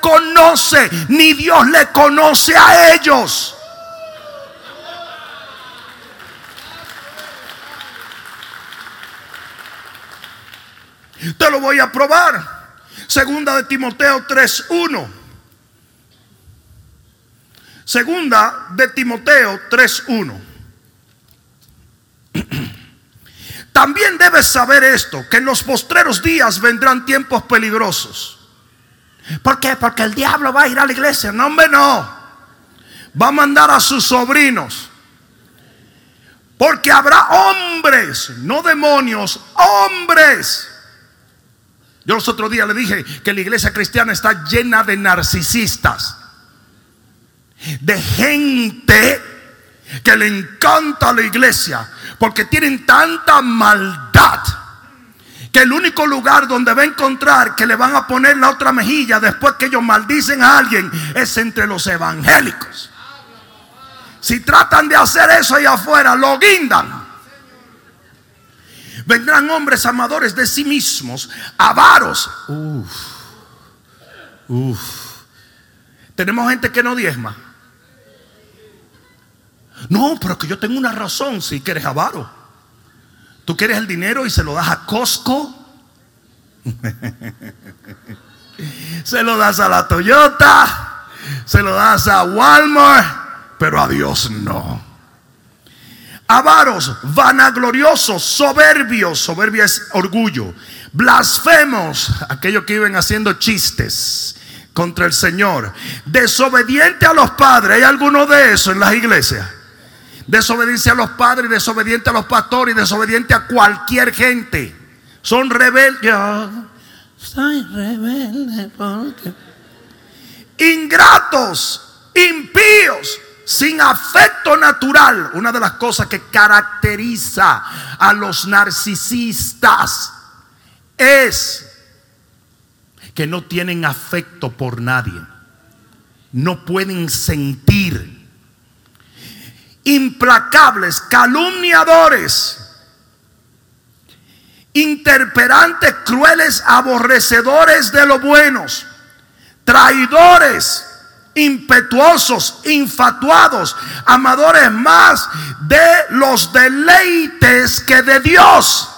conoce, ni Dios le conoce a ellos. Te lo voy a probar. Segunda de Timoteo 3.1. Segunda de Timoteo 3.1. También debes saber esto, que en los postreros días vendrán tiempos peligrosos. ¿Por qué? Porque el diablo va a ir a la iglesia. No, hombre, no. Va a mandar a sus sobrinos. Porque habrá hombres, no demonios, hombres. Yo los otros días le dije que la iglesia cristiana está llena de narcisistas. De gente que le encanta la iglesia porque tienen tanta maldad que el único lugar donde va a encontrar que le van a poner la otra mejilla después que ellos maldicen a alguien es entre los evangélicos. Si tratan de hacer eso ahí afuera, lo guindan. Vendrán hombres amadores de sí mismos, avaros. Uf, uf. Tenemos gente que no diezma. No, pero que yo tengo una razón si que eres avaro. Tú quieres el dinero y se lo das a Costco. se lo das a la Toyota. Se lo das a Walmart. Pero a Dios no. Avaros, vanagloriosos, soberbios. Soberbia es orgullo. Blasfemos, aquellos que iban haciendo chistes contra el Señor. Desobediente a los padres. ¿Hay alguno de eso en las iglesias? Desobediencia a los padres, desobediente a los pastores desobediente a cualquier gente. Son rebeldes. soy rebelde porque. Ingratos, impíos, sin afecto natural. Una de las cosas que caracteriza a los narcisistas es que no tienen afecto por nadie. No pueden sentir implacables, calumniadores, interperantes, crueles, aborrecedores de los buenos, traidores, impetuosos, infatuados, amadores más de los deleites que de Dios.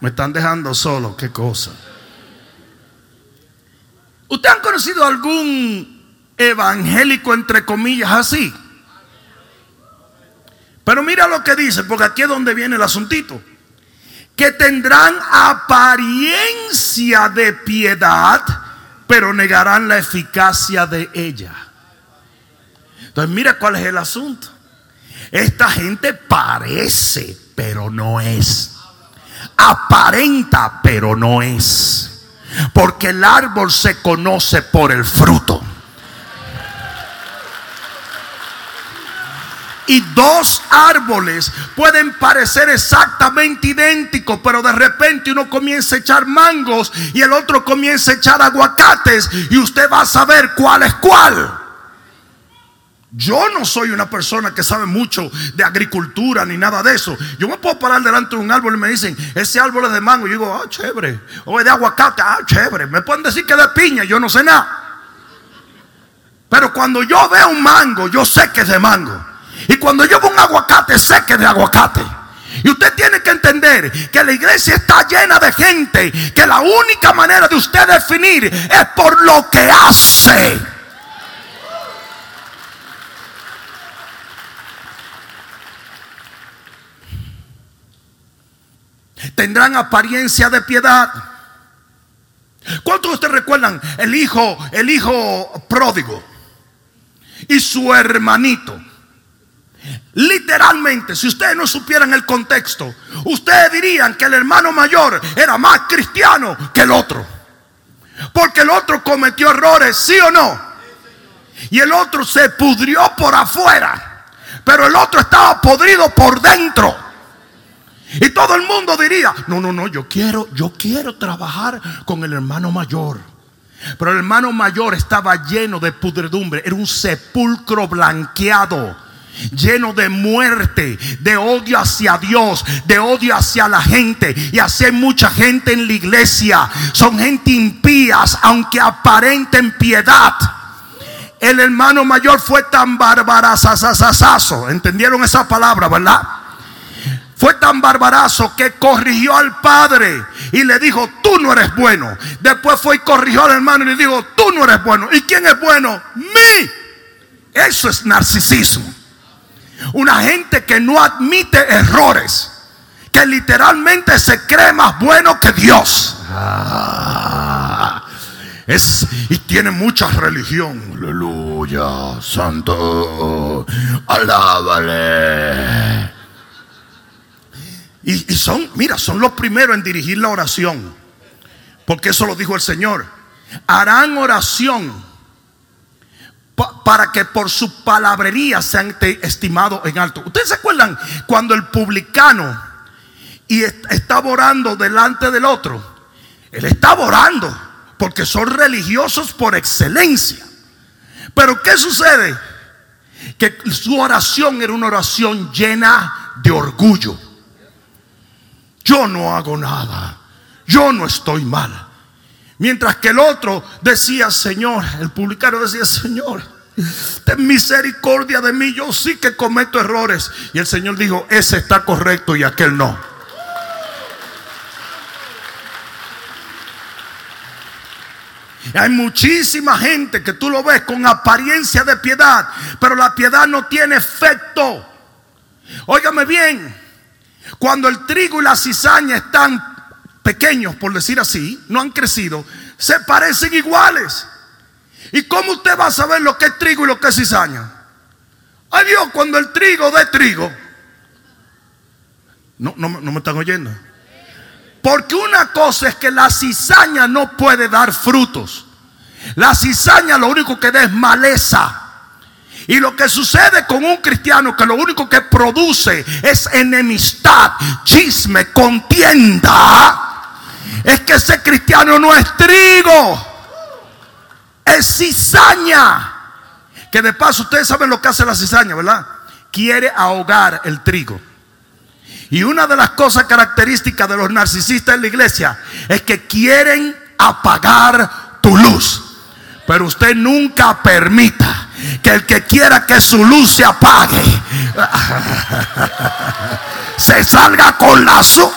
Me están dejando solo, qué cosa. ¿Usted han conocido algún evangélico entre comillas así? Pero mira lo que dice, porque aquí es donde viene el asuntito. Que tendrán apariencia de piedad, pero negarán la eficacia de ella. Entonces mira cuál es el asunto. Esta gente parece, pero no es. Aparenta, pero no es. Porque el árbol se conoce por el fruto. Y dos árboles pueden parecer exactamente idénticos, pero de repente uno comienza a echar mangos y el otro comienza a echar aguacates y usted va a saber cuál es cuál. Yo no soy una persona que sabe mucho de agricultura ni nada de eso. Yo me puedo parar delante de un árbol y me dicen, ese árbol es de mango. Y yo digo, ah, chévere. O es de aguacate, ah, chévere. Me pueden decir que es de piña, yo no sé nada. Pero cuando yo veo un mango, yo sé que es de mango. Y cuando veo un aguacate, sé que de aguacate. Y usted tiene que entender que la iglesia está llena de gente que la única manera de usted definir es por lo que hace. Tendrán apariencia de piedad. ¿Cuántos de ustedes recuerdan el hijo, el hijo pródigo y su hermanito? Literalmente, si ustedes no supieran el contexto, ustedes dirían que el hermano mayor era más cristiano que el otro. Porque el otro cometió errores, sí o no. Y el otro se pudrió por afuera. Pero el otro estaba podrido por dentro. Y todo el mundo diría, no, no, no, yo quiero, yo quiero trabajar con el hermano mayor. Pero el hermano mayor estaba lleno de pudredumbre, era un sepulcro blanqueado lleno de muerte, de odio hacia Dios, de odio hacia la gente. Y así hay mucha gente en la iglesia. Son gente impías, aunque aparenten piedad. El hermano mayor fue tan barbarazazazazo. ¿Entendieron esa palabra, verdad? Fue tan barbarazo que corrigió al padre y le dijo, tú no eres bueno. Después fue y corrigió al hermano y le dijo, tú no eres bueno. ¿Y quién es bueno? Mí. Eso es narcisismo. Una gente que no admite errores. Que literalmente se cree más bueno que Dios. Ah, es, y tiene mucha religión. Aleluya, santo. Alábale. Y, y son, mira, son los primeros en dirigir la oración. Porque eso lo dijo el Señor. Harán oración para que por su palabrería sean estimados en alto. ¿Ustedes se acuerdan cuando el publicano y estaba orando delante del otro? Él estaba orando porque son religiosos por excelencia. Pero ¿qué sucede? Que su oración era una oración llena de orgullo. Yo no hago nada. Yo no estoy mal. Mientras que el otro decía, Señor, el publicano decía, Señor, ten misericordia de mí, yo sí que cometo errores. Y el Señor dijo, ese está correcto y aquel no. Hay muchísima gente que tú lo ves con apariencia de piedad, pero la piedad no tiene efecto. Óigame bien, cuando el trigo y la cizaña están pequeños, por decir así, no han crecido, se parecen iguales. ¿Y cómo usted va a saber lo que es trigo y lo que es cizaña? Ay Dios, cuando el trigo de trigo. No, no, no me están oyendo. Porque una cosa es que la cizaña no puede dar frutos. La cizaña lo único que da es maleza. Y lo que sucede con un cristiano que lo único que produce es enemistad, chisme, contienda es que ese cristiano no es trigo, es cizaña. Que de paso ustedes saben lo que hace la cizaña, ¿verdad? Quiere ahogar el trigo. Y una de las cosas características de los narcisistas en la iglesia es que quieren apagar tu luz. Pero usted nunca permita que el que quiera que su luz se apague, se salga con la su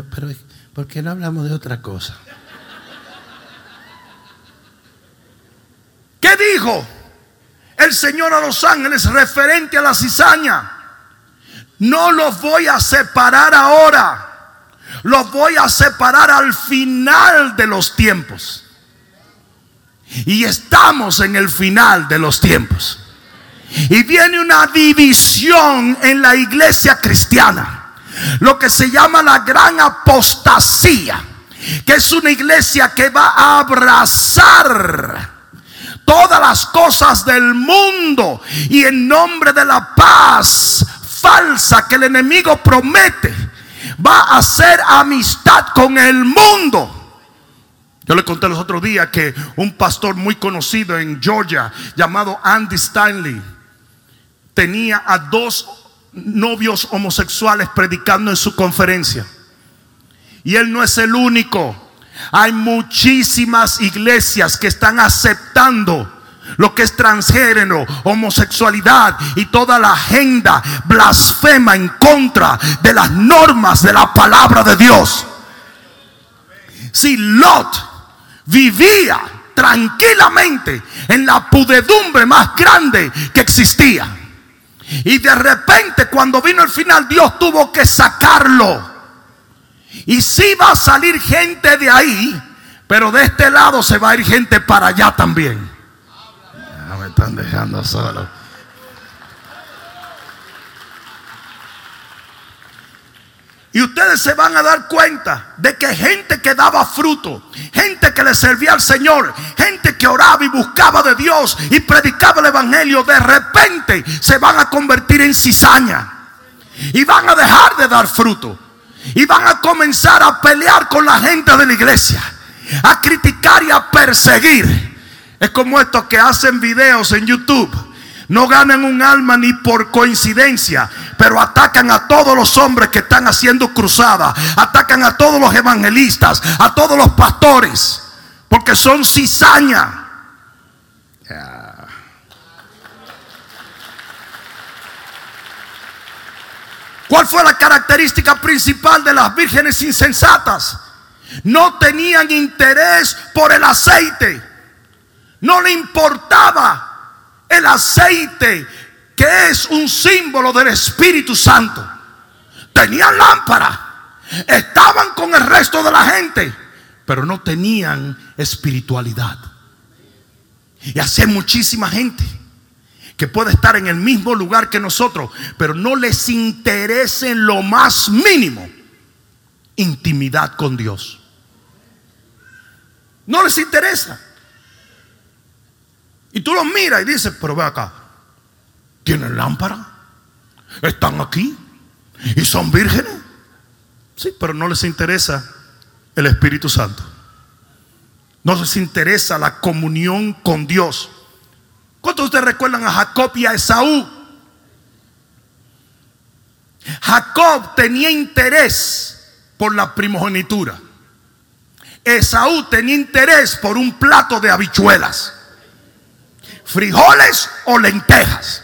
pero ¿por qué no hablamos de otra cosa? ¿Qué dijo el Señor a los ángeles referente a la cizaña? No los voy a separar ahora. Los voy a separar al final de los tiempos. Y estamos en el final de los tiempos. Y viene una división en la iglesia cristiana lo que se llama la gran apostasía, que es una iglesia que va a abrazar todas las cosas del mundo y en nombre de la paz falsa que el enemigo promete, va a hacer amistad con el mundo. Yo le conté los otros días que un pastor muy conocido en Georgia, llamado Andy Stanley, tenía a dos novios homosexuales predicando en su conferencia. Y él no es el único. Hay muchísimas iglesias que están aceptando lo que es transgénero, homosexualidad y toda la agenda blasfema en contra de las normas de la palabra de Dios. Si Lot vivía tranquilamente en la pudedumbre más grande que existía, y de repente cuando vino el final Dios tuvo que sacarlo. Y si va a salir gente de ahí, pero de este lado se va a ir gente para allá también. Ya me están dejando solo. Y ustedes se van a dar cuenta de que gente que daba fruto, gente que le servía al Señor, gente que oraba y buscaba de Dios y predicaba el Evangelio, de repente se van a convertir en cizaña. Y van a dejar de dar fruto. Y van a comenzar a pelear con la gente de la iglesia. a criticar y a perseguir. Es como estos que hacen videos en YouTube no ganan un alma ni por coincidencia, pero atacan a todos los hombres que están haciendo cruzadas, atacan a todos los evangelistas, a todos los pastores, porque son cizaña. ¿Cuál fue la característica principal de las vírgenes insensatas? No tenían interés por el aceite. No le importaba el aceite que es un símbolo del Espíritu Santo. Tenían lámpara, estaban con el resto de la gente, pero no tenían espiritualidad. Y hay muchísima gente que puede estar en el mismo lugar que nosotros, pero no les interesa en lo más mínimo intimidad con Dios. No les interesa. Y tú los miras y dices, pero ve acá, ¿tienen lámpara? ¿Están aquí? ¿Y son vírgenes? Sí, pero no les interesa el Espíritu Santo. No les interesa la comunión con Dios. ¿Cuántos de ustedes recuerdan a Jacob y a Esaú? Jacob tenía interés por la primogenitura. Esaú tenía interés por un plato de habichuelas frijoles o lentejas.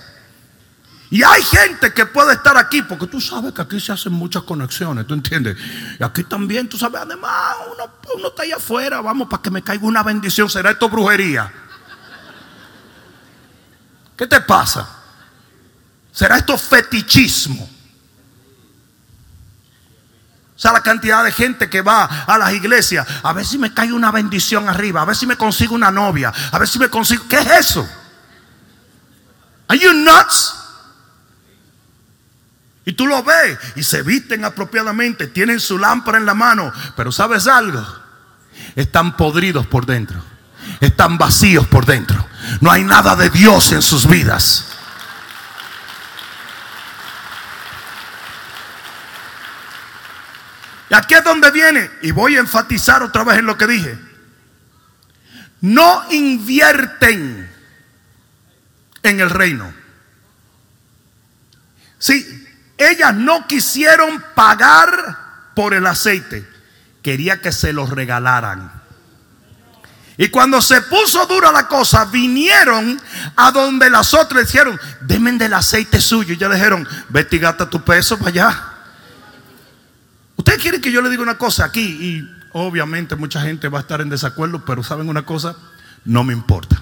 Y hay gente que puede estar aquí, porque tú sabes que aquí se hacen muchas conexiones, ¿tú entiendes? Y aquí también, tú sabes, además, uno, uno está allá afuera, vamos, para que me caiga una bendición. ¿Será esto brujería? ¿Qué te pasa? ¿Será esto fetichismo? O sea, la cantidad de gente que va a las iglesias, a ver si me cae una bendición arriba, a ver si me consigo una novia, a ver si me consigo... ¿Qué es eso? Are you nuts? Y tú lo ves y se visten apropiadamente, tienen su lámpara en la mano, pero ¿sabes algo? Están podridos por dentro, están vacíos por dentro. No hay nada de Dios en sus vidas. Aquí es donde viene, y voy a enfatizar otra vez en lo que dije. No invierten en el reino. Sí, ellas no quisieron pagar por el aceite, quería que se los regalaran. Y cuando se puso dura la cosa, vinieron a donde las otras dijeron, denme del aceite suyo. Y ya le dijeron, vete y tu peso para allá. Ustedes quieren que yo le diga una cosa aquí y obviamente mucha gente va a estar en desacuerdo, pero saben una cosa, no me importa.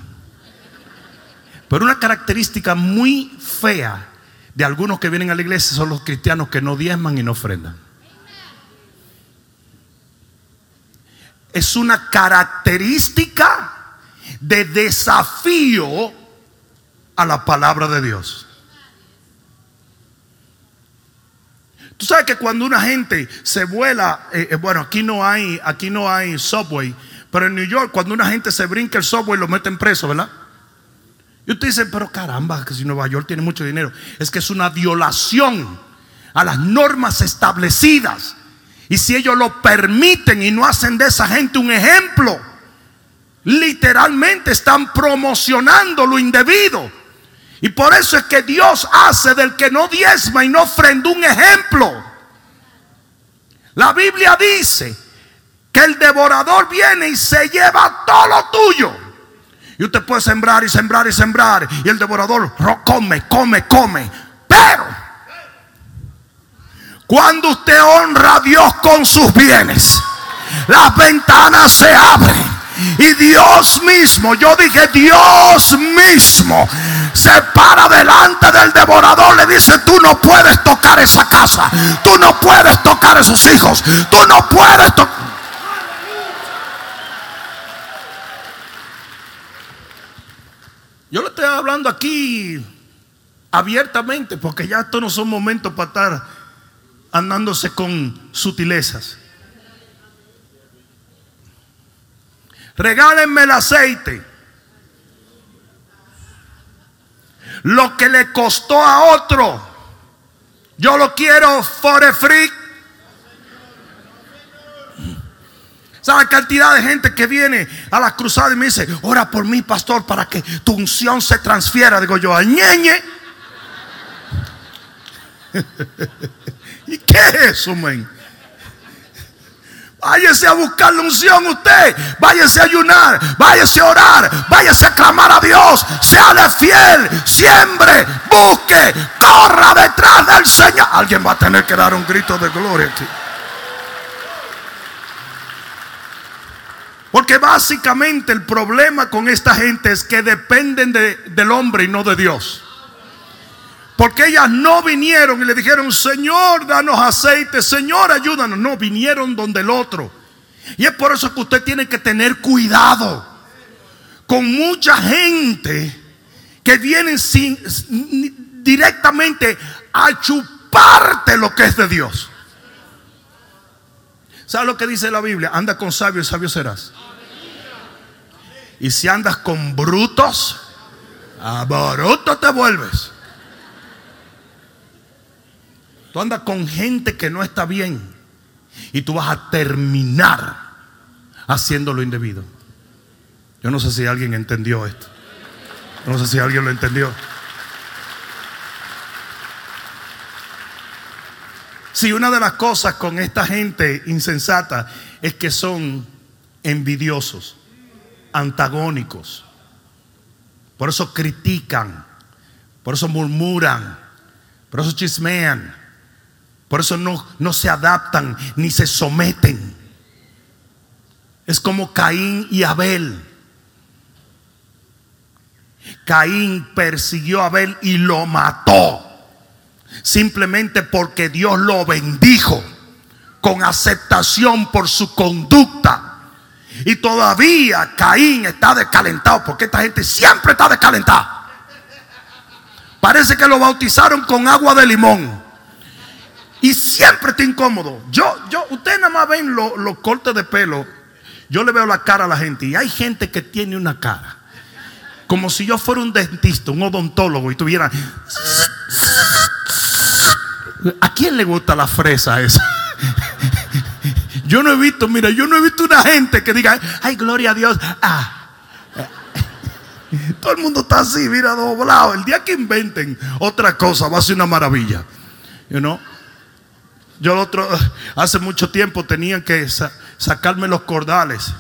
Pero una característica muy fea de algunos que vienen a la iglesia son los cristianos que no diezman y no ofrendan. Es una característica de desafío a la palabra de Dios. Tú sabes que cuando una gente se vuela, eh, eh, bueno, aquí no hay, aquí no hay subway, pero en New York cuando una gente se brinca el subway lo meten preso, ¿verdad? Y usted dice, pero caramba, que si Nueva York tiene mucho dinero. Es que es una violación a las normas establecidas. Y si ellos lo permiten y no hacen de esa gente un ejemplo, literalmente están promocionando lo indebido. Y por eso es que Dios hace del que no diezma y no ofrenda un ejemplo. La Biblia dice que el devorador viene y se lleva todo lo tuyo. Y usted puede sembrar y sembrar y sembrar. Y el devorador come, come, come. Pero cuando usted honra a Dios con sus bienes, las ventanas se abren. Y Dios mismo, yo dije Dios mismo, se para delante del devorador, le dice, tú no puedes tocar esa casa, tú no puedes tocar esos hijos, tú no puedes tocar... Yo le estoy hablando aquí abiertamente porque ya estos no son momentos para estar andándose con sutilezas. Regálenme el aceite. Lo que le costó a otro, yo lo quiero for free. ¿Sabe la cantidad de gente que viene a la cruzada y me dice, ora por mí, pastor, para que tu unción se transfiera? Digo yo, ñeñe. ¿Y qué es eso, men? Váyase a buscar la unción usted. Váyase a ayunar. Váyase a orar. Váyase a clamar a Dios. Sea fiel. Siembre. Busque. Corra detrás del Señor. Alguien va a tener que dar un grito de gloria aquí. Porque básicamente el problema con esta gente es que dependen del hombre y no de Dios. Porque ellas no vinieron y le dijeron, Señor, danos aceite, Señor, ayúdanos. No, vinieron donde el otro. Y es por eso que usted tiene que tener cuidado con mucha gente que viene sin, directamente a chuparte lo que es de Dios. ¿Sabe lo que dice la Biblia? Anda con sabios y sabio serás. Y si andas con brutos, a te vuelves. Tú andas con gente que no está bien y tú vas a terminar haciendo lo indebido. Yo no sé si alguien entendió esto. No sé si alguien lo entendió. Si una de las cosas con esta gente insensata es que son envidiosos antagónicos. Por eso critican, por eso murmuran, por eso chismean, por eso no, no se adaptan ni se someten. Es como Caín y Abel. Caín persiguió a Abel y lo mató. Simplemente porque Dios lo bendijo con aceptación por su conducta. Y todavía Caín está descalentado, porque esta gente siempre está descalentada. Parece que lo bautizaron con agua de limón. Y siempre está incómodo. Yo, yo, ustedes nada más ven los cortes de pelo. Yo le veo la cara a la gente. Y hay gente que tiene una cara. Como si yo fuera un dentista, un odontólogo y tuviera. ¿A quién le gusta la fresa esa? Yo no he visto, mira, yo no he visto una gente que diga, ay, gloria a Dios. Ah. Todo el mundo está así, mira, doblado. El día que inventen otra cosa va a ser una maravilla. You know? Yo el otro, hace mucho tiempo tenían que sacarme los cordales.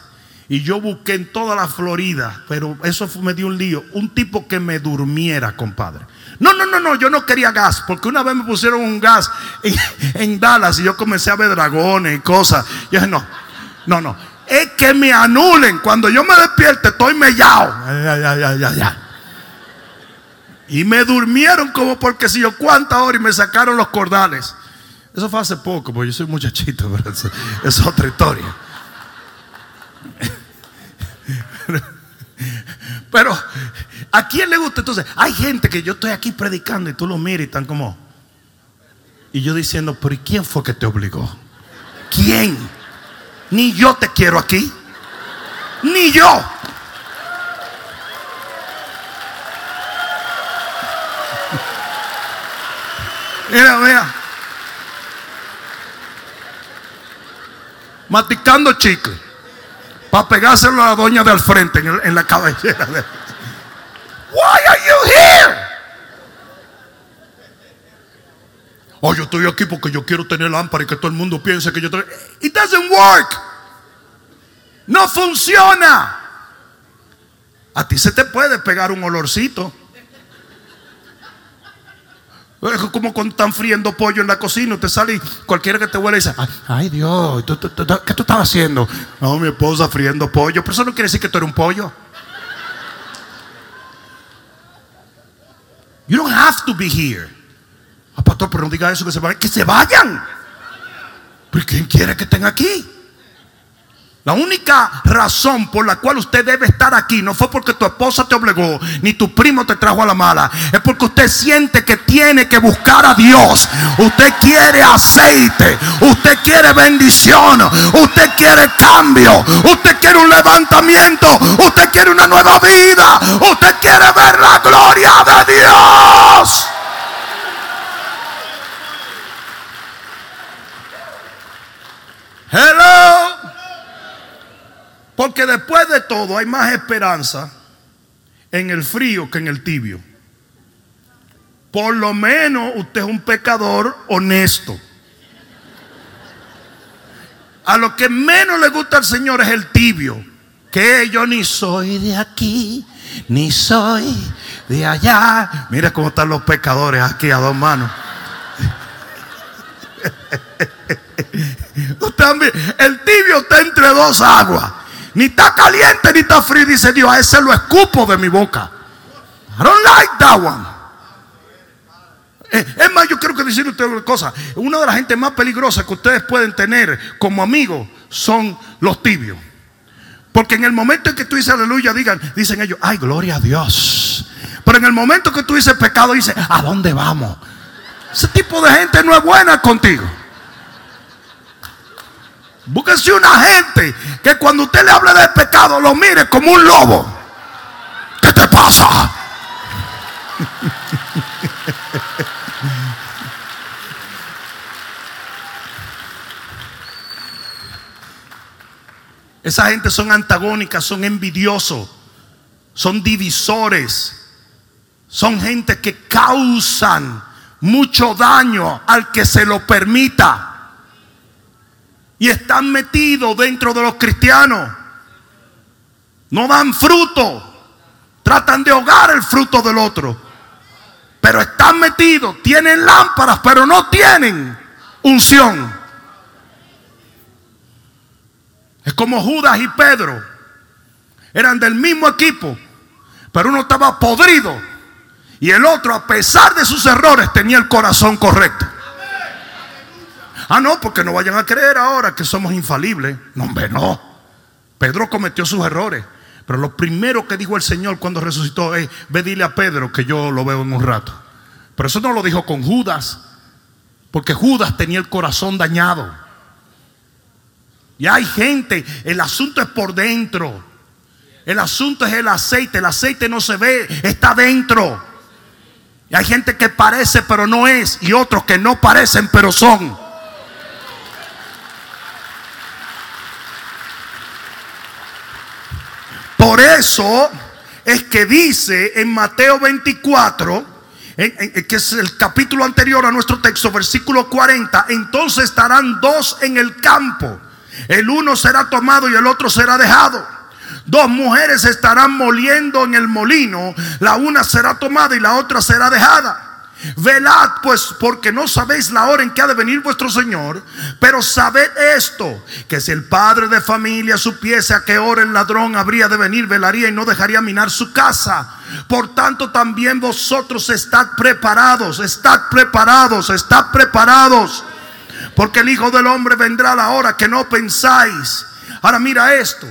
Y yo busqué en toda la Florida, pero eso me dio un lío. Un tipo que me durmiera, compadre. No, no, no, no, yo no quería gas, porque una vez me pusieron un gas en, Dallas y yo comencé a ver dragones y cosas. Yo dije, no, no, no, es que me anulen. Cuando yo me despierte, estoy mellado. Y me durmieron como porque si yo cuántas horas y me sacaron los cordales. Eso fue hace poco, porque yo soy muchachito, pero es otra historia. Pero, ¿a quién le gusta? Entonces, hay gente que yo estoy aquí predicando y tú lo miras y están como. Y yo diciendo, pero ¿y quién fue que te obligó? ¿Quién? Ni yo te quiero aquí. Ni yo. Mira, mira. Maticando chicle para pegárselo a la doña del frente en, la cabellera. Why are you here? Oh, yo estoy aquí porque yo quiero tener lámpara y que todo el mundo piense que yo estoy. It doesn't work. No funciona. A ti se te puede pegar un olorcito. Es como cuando están friendo pollo en la cocina, te sale y cualquiera que te huele dice, ay, Dios, qué tú estabas haciendo? No, mi esposa friendo pollo, pero eso no quiere decir que tú eres un pollo. You don't have to be here. Ah, pastor, pero no diga eso, que se vayan. Que se vayan. ¿Pero quién quiere que estén aquí? La única razón por la cual usted debe estar aquí no fue porque tu esposa te obligó, ni tu primo te trajo a la mala. Es porque usted siente que tiene que buscar a Dios. Usted quiere aceite. Usted quiere bendición. Usted quiere cambio. Usted quiere un levantamiento. Usted quiere una nueva vida. Usted quiere ver la gloria de Dios. Hello. Porque después de todo hay más esperanza en el frío que en el tibio. Por lo menos usted es un pecador honesto. A lo que menos le gusta al Señor es el tibio. Que yo ni soy de aquí, ni soy de allá. Mira cómo están los pecadores aquí a dos manos. el tibio está entre dos aguas. Ni está caliente ni está frío. Dice Dios, a ese lo escupo de mi boca. I don't like that one. Eh, es más, yo quiero que decirle usted una cosa. Una de las gente más peligrosas que ustedes pueden tener como amigos son los tibios. Porque en el momento en que tú dices aleluya, digan, dicen ellos, ay, gloria a Dios. Pero en el momento que tú dices pecado, dice, ¿a dónde vamos? Ese tipo de gente no es buena contigo. Búsquese una gente que cuando usted le hable de pecado lo mire como un lobo. ¿Qué te pasa? Esa gente son antagónicas, son envidiosos, son divisores, son gente que causan mucho daño al que se lo permita. Y están metidos dentro de los cristianos. No dan fruto. Tratan de ahogar el fruto del otro. Pero están metidos. Tienen lámparas, pero no tienen unción. Es como Judas y Pedro. Eran del mismo equipo. Pero uno estaba podrido. Y el otro, a pesar de sus errores, tenía el corazón correcto. Ah, no, porque no vayan a creer ahora que somos infalibles. No, hombre, no. Pedro cometió sus errores. Pero lo primero que dijo el Señor cuando resucitó es, ve dile a Pedro que yo lo veo en un rato. Pero eso no lo dijo con Judas. Porque Judas tenía el corazón dañado. Y hay gente, el asunto es por dentro. El asunto es el aceite. El aceite no se ve, está dentro. Y hay gente que parece pero no es. Y otros que no parecen pero son. Por eso es que dice en Mateo 24, que es el capítulo anterior a nuestro texto, versículo 40, entonces estarán dos en el campo el uno será tomado y el otro será dejado. Dos mujeres estarán moliendo en el molino. La una será tomada y la otra será dejada. Velad pues porque no sabéis la hora en que ha de venir vuestro Señor. Pero sabed esto, que si el padre de familia supiese a qué hora el ladrón habría de venir, velaría y no dejaría minar su casa. Por tanto también vosotros estad preparados, estad preparados, estad preparados porque el Hijo del Hombre vendrá a la hora que no pensáis. Ahora mira esto.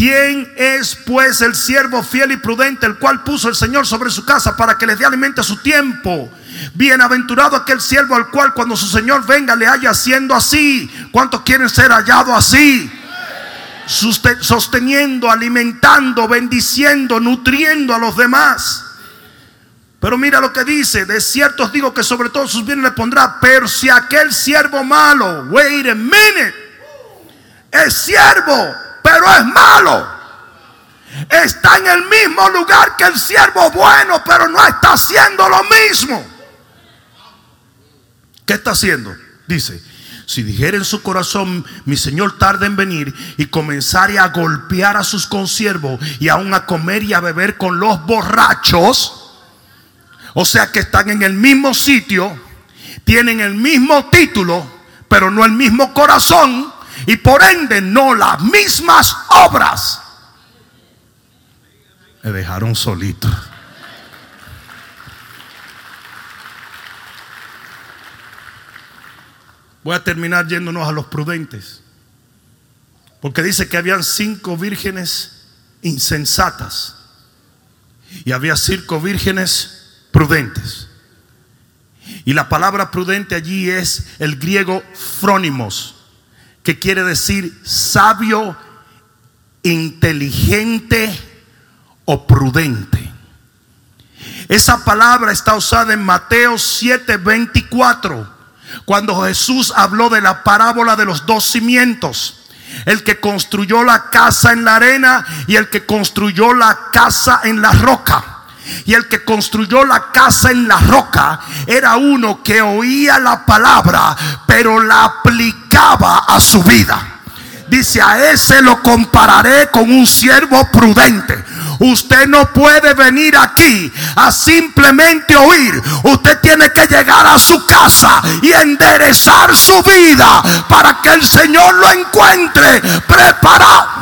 ¿Quién es pues el siervo fiel y prudente, el cual puso el Señor sobre su casa para que le dé alimento a su tiempo? Bienaventurado aquel siervo al cual cuando su Señor venga le haya haciendo así. ¿Cuántos quieren ser hallados así? Sosteniendo, alimentando, bendiciendo, nutriendo a los demás. Pero mira lo que dice, de cierto os digo que sobre todos sus bienes le pondrá, pero si aquel siervo malo, wait a minute, es siervo, pero es malo, está en el mismo lugar que el siervo bueno, pero no está haciendo lo mismo. ¿Qué está haciendo? Dice, si dijera en su corazón, mi Señor tarda en venir y comenzare a golpear a sus consiervos y aún a comer y a beber con los borrachos, o sea que están en el mismo sitio, tienen el mismo título, pero no el mismo corazón y por ende no las mismas obras. Me dejaron solito. Voy a terminar yéndonos a los prudentes. Porque dice que habían cinco vírgenes insensatas. Y había cinco vírgenes prudentes. Y la palabra prudente allí es el griego frónimos, que quiere decir sabio, inteligente o prudente. Esa palabra está usada en Mateo 7:24, cuando Jesús habló de la parábola de los dos cimientos. El que construyó la casa en la arena y el que construyó la casa en la roca. Y el que construyó la casa en la roca era uno que oía la palabra, pero la aplicaba a su vida. Dice, a ese lo compararé con un siervo prudente. Usted no puede venir aquí a simplemente oír. Usted tiene que llegar a su casa y enderezar su vida para que el Señor lo encuentre preparado.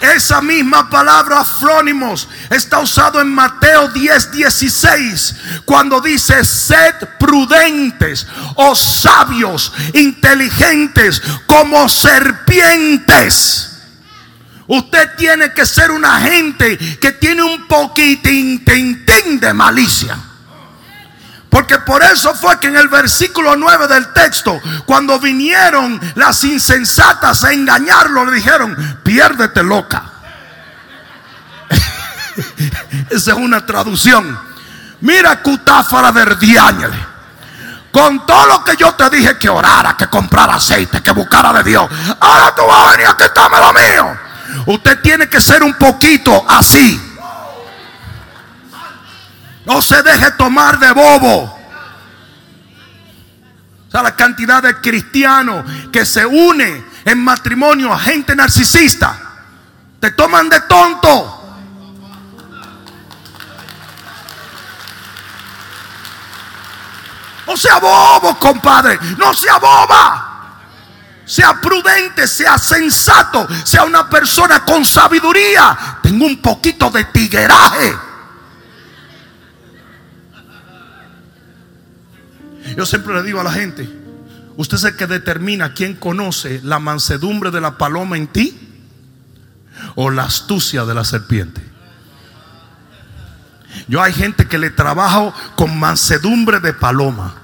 Esa misma palabra afrónimos está usado en Mateo 10, 16, cuando dice, sed prudentes o sabios, inteligentes como serpientes. Usted tiene que ser una gente que tiene un poquitín de malicia. Porque por eso fue que en el versículo 9 del texto, cuando vinieron las insensatas a engañarlo, le dijeron, piérdete loca. Esa es una traducción. Mira cutáfara verdiáñele. Con todo lo que yo te dije que orara, que comprara aceite, que buscara de Dios. Ahora tú vas a venir a quitarme lo mío. Usted tiene que ser un poquito así. No se deje tomar de bobo. O sea, la cantidad de cristianos que se une en matrimonio a gente narcisista. Te toman de tonto. No sea bobo, compadre. No sea boba. Sea prudente, sea sensato, sea una persona con sabiduría. Tengo un poquito de tigueraje. Yo siempre le digo a la gente, usted es el que determina quién conoce la mansedumbre de la paloma en ti o la astucia de la serpiente. Yo hay gente que le trabajo con mansedumbre de paloma.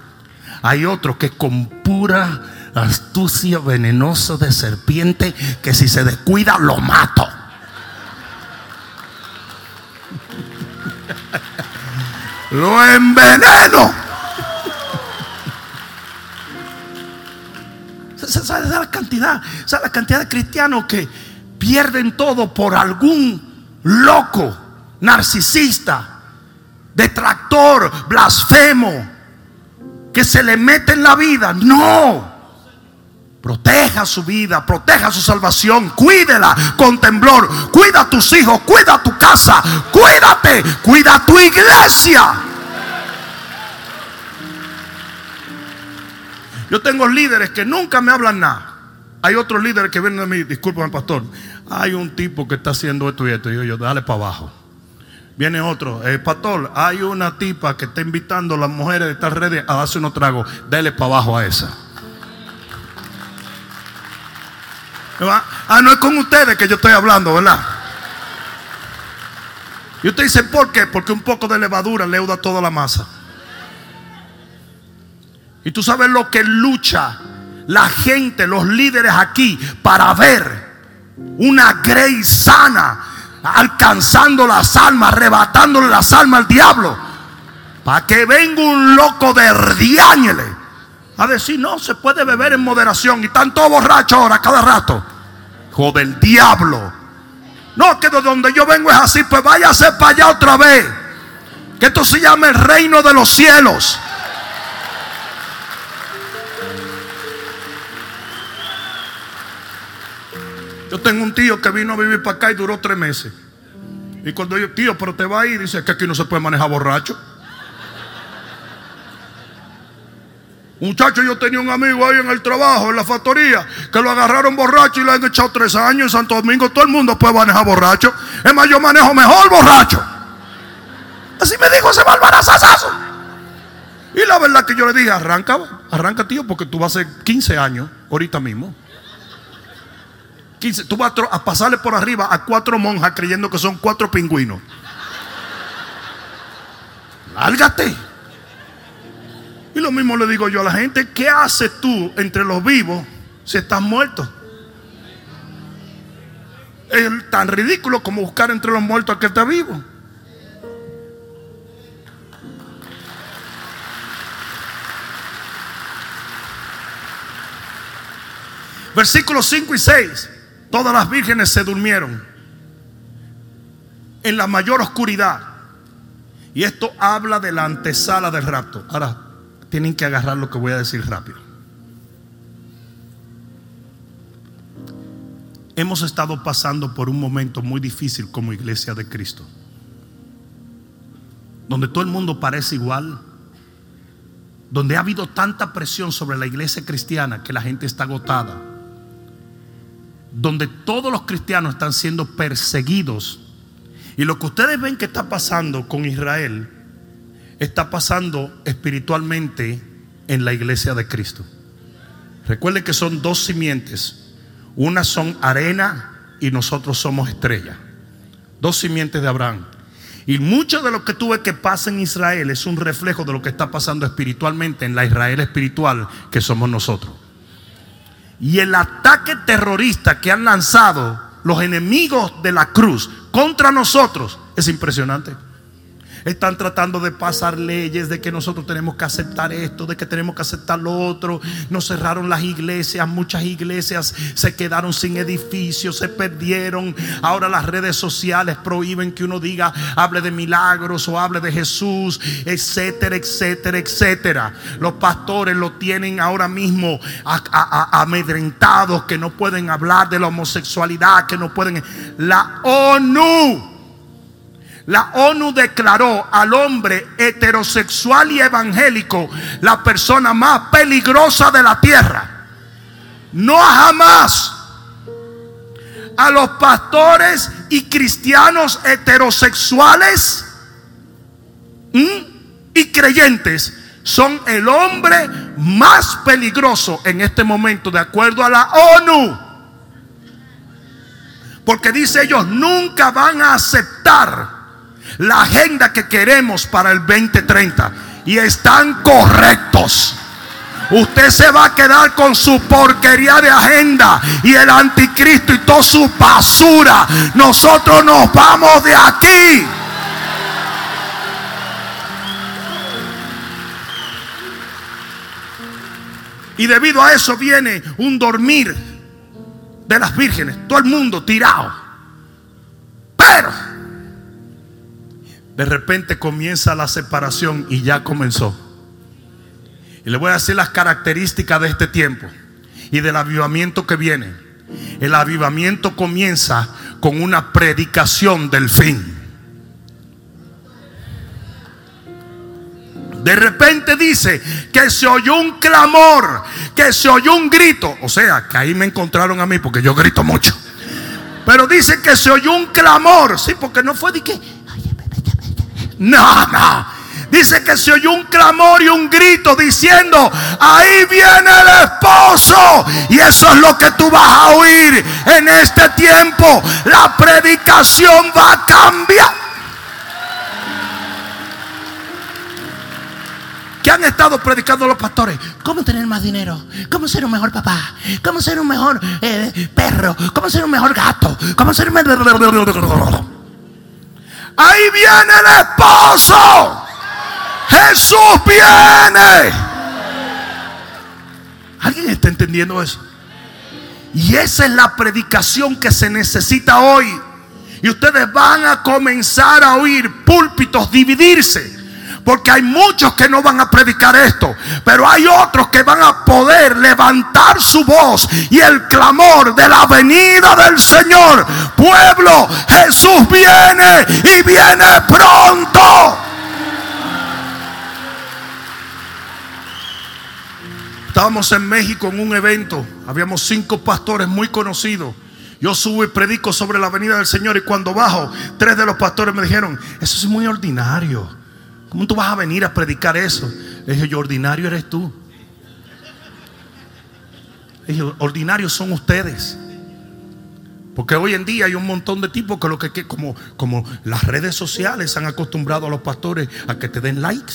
Hay otro que con pura astucia venenosa de serpiente que si se descuida lo mato. lo enveneno. Esa es la cantidad, esa la cantidad de cristianos que pierden todo por algún loco, narcisista, detractor, blasfemo, que se le mete en la vida. No. Proteja su vida, proteja su salvación, cuídela con temblor. Cuida a tus hijos, cuida tu casa, cuídate, cuida tu iglesia. Yo tengo líderes que nunca me hablan nada. Hay otros líderes que vienen a mí, discúlpame pastor, hay un tipo que está haciendo esto y esto. Y yo, yo dale para abajo. Viene otro, eh, pastor, hay una tipa que está invitando a las mujeres de estas redes a darse unos tragos. Dale para abajo a esa. Ah, no es con ustedes que yo estoy hablando, ¿verdad? Y usted dice, ¿por qué? Porque un poco de levadura leuda toda la masa. Y tú sabes lo que lucha la gente, los líderes aquí, para ver una grey sana, alcanzando las almas, arrebatándole las almas al diablo. Para que venga un loco de Erdiáñele a decir, no, se puede beber en moderación. Y están todos borrachos ahora, cada rato. Hijo del diablo. No, que de donde yo vengo es así, pues váyase para allá otra vez. Que esto se llama el reino de los cielos. Yo tengo un tío que vino a vivir para acá y duró tres meses. Y cuando yo, tío, pero te va a ir, dice que aquí no se puede manejar borracho. Muchacho, yo tenía un amigo ahí en el trabajo, en la factoría, que lo agarraron borracho y le han echado tres años en Santo Domingo. Todo el mundo puede manejar borracho. Es más, yo manejo mejor borracho. Así me dijo ese barbarazazo. Y la verdad que yo le dije, arranca, arranca tío, porque tú vas a hacer 15 años ahorita mismo. 15, tú vas a, pasarle por arriba a cuatro monjas creyendo que son cuatro pingüinos. Lárgate. Y lo mismo le digo yo a la gente, ¿qué haces tú entre los vivos si estás muerto? Es tan ridículo como buscar entre los muertos al que está vivo. Versículos 5 y 6. Todas las vírgenes se durmieron en la mayor oscuridad. Y esto habla de la antesala del rapto. Ahora, tienen que agarrar lo que voy a decir rápido. Hemos estado pasando por un momento muy difícil como iglesia de Cristo. Donde todo el mundo parece igual. Donde ha habido tanta presión sobre la iglesia cristiana que la gente está agotada. Donde todos los cristianos están siendo perseguidos. Y lo que ustedes ven que está pasando con Israel está pasando espiritualmente en la iglesia de Cristo. Recuerden que son dos simientes unas son arena y nosotros somos estrella. Dos simientes de Abraham. Y mucho de lo que tuve que pasa en Israel es un reflejo de lo que está pasando espiritualmente en la Israel espiritual que somos nosotros. Y el ataque terrorista que han lanzado los enemigos de la cruz contra nosotros es impresionante. Están tratando de pasar leyes de que nosotros tenemos que aceptar esto, de que tenemos que aceptar lo otro. Nos cerraron las iglesias, muchas iglesias se quedaron sin edificios, se perdieron. Ahora las redes sociales prohíben que uno diga, hable de milagros o hable de Jesús, etcétera, etcétera, etcétera. Los pastores lo tienen ahora mismo amedrentados, que no pueden hablar de la homosexualidad, que no pueden... La ONU la ONU declaró al hombre heterosexual y evangélico la persona más peligrosa de la tierra. No jamás a los pastores y cristianos heterosexuales y creyentes son el hombre más peligroso en este momento de acuerdo a la ONU. Porque dice ellos, nunca van a aceptar la agenda que queremos para el 2030. Y están correctos. Usted se va a quedar con su porquería de agenda y el anticristo y toda su basura. Nosotros nos vamos de aquí. Y debido a eso viene un dormir de las vírgenes. Todo el mundo tirado. Pero de repente comienza la separación y ya comenzó. Y le voy a decir las características de este tiempo y del avivamiento que viene. El avivamiento comienza con una predicación del fin. De repente dice que se oyó un clamor, que se oyó un grito. O sea, que ahí me encontraron a mí porque yo grito mucho. Pero dice que se oyó un clamor. Sí, porque no fue de que no. Dice que se oyó un clamor y un grito diciendo, ahí viene el esposo. Y eso es lo que tú vas a oír en este tiempo. La predicación va a cambiar. ¿Qué han estado predicando los pastores? ¿Cómo tener más dinero? ¿Cómo ser un mejor papá? ¿Cómo ser un mejor eh, perro? ¿Cómo ser un mejor gato? ¿Cómo ser un mejor... Ahí viene el esposo. Jesús viene. ¿Alguien está entendiendo eso? Y esa es la predicación que se necesita hoy. Y ustedes van a comenzar a oír púlpitos dividirse. Porque hay muchos que no van a predicar esto. Pero hay otros que van a poder levantar su voz y el clamor de la venida del Señor. Pueblo, Jesús viene y viene pronto. Estábamos en México en un evento. Habíamos cinco pastores muy conocidos. Yo subo y predico sobre la venida del Señor y cuando bajo, tres de los pastores me dijeron, eso es muy ordinario. ¿Cómo tú vas a venir a predicar eso? Le dije, yo, ordinario eres tú. Le dije, ordinarios son ustedes. Porque hoy en día hay un montón de tipos que lo que, como, como las redes sociales han acostumbrado a los pastores a que te den likes.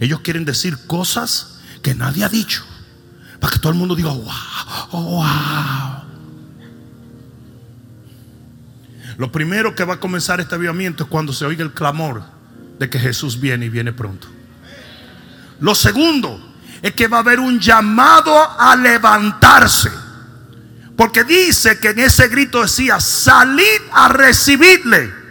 Ellos quieren decir cosas que nadie ha dicho. Para que todo el mundo diga, wow, wow. Lo primero que va a comenzar este avivamiento es cuando se oiga el clamor de que Jesús viene y viene pronto. Lo segundo es que va a haber un llamado a levantarse. Porque dice que en ese grito decía, salid a recibirle.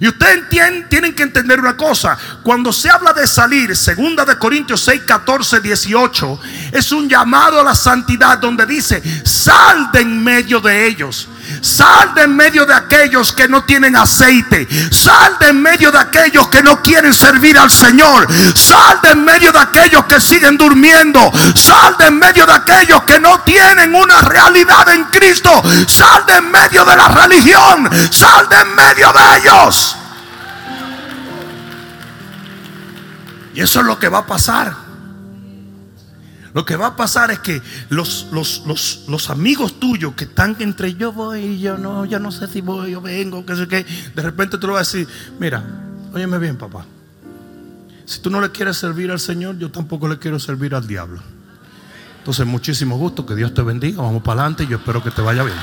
Y ustedes tienen que entender una cosa. Cuando se habla de salir, segunda de Corintios 6, 14, 18, es un llamado a la santidad donde dice, sal de en medio de ellos. Sal de en medio de aquellos que no tienen aceite. Sal de en medio de aquellos que no quieren servir al Señor. Sal de en medio de aquellos que siguen durmiendo. Sal de en medio de aquellos que no tienen una realidad en Cristo. Sal de en medio de la religión. Sal de en medio de ellos. Y eso es lo que va a pasar. Lo que va a pasar es que los, los, amigos tuyos que están entre yo voy y yo no, ya no sé si voy, yo vengo, qué sé qué, de repente te lo voy a decir, mira, óyeme bien, papá. Si tú no le quieres servir al Señor, yo tampoco le quiero servir al diablo. Entonces, muchísimo gusto, que Dios te bendiga, vamos para adelante y yo espero que te vaya bien.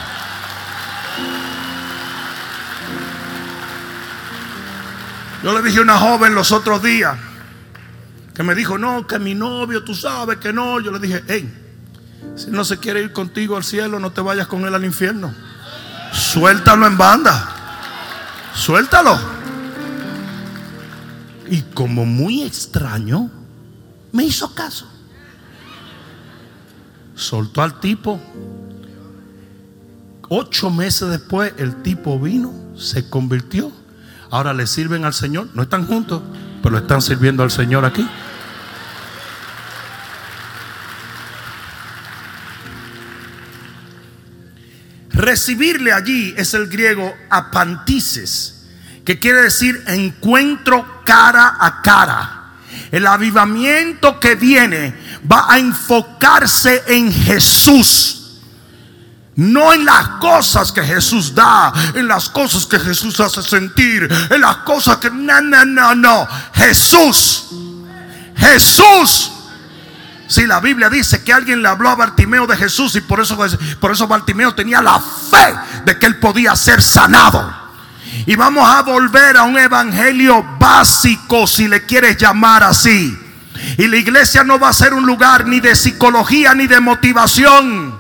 Yo le dije a una joven los otros días, que me dijo, no, que mi novio, tú sabes que no. Yo le dije, hey, si no se quiere ir contigo al cielo, no te vayas con él al infierno. Suéltalo en banda. Suéltalo. Y como muy extraño, me hizo caso. Soltó al tipo. Ocho meses después, el tipo vino, se convirtió. Ahora le sirven al Señor. No están juntos, pero están sirviendo al Señor aquí. Recibirle allí es el griego apantises, que quiere decir encuentro cara a cara. El avivamiento que viene va a enfocarse en Jesús. No en las cosas que Jesús da, en las cosas que Jesús hace sentir, en las cosas que... No, no, no, no. Jesús. Jesús si la Biblia dice que alguien le habló a Bartimeo de Jesús y por eso, por eso Bartimeo tenía la fe de que él podía ser sanado. Y vamos a volver a un evangelio básico, si le quieres llamar así. Y la iglesia no va a ser un lugar ni de psicología ni de motivación.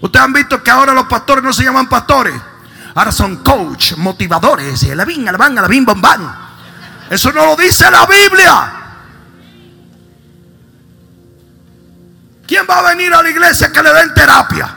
Ustedes han visto que ahora los pastores no se llaman pastores. Ahora son coach, motivadores. Bam. Eso no lo dice la Biblia. ¿Quién va a venir a la iglesia que le den terapia?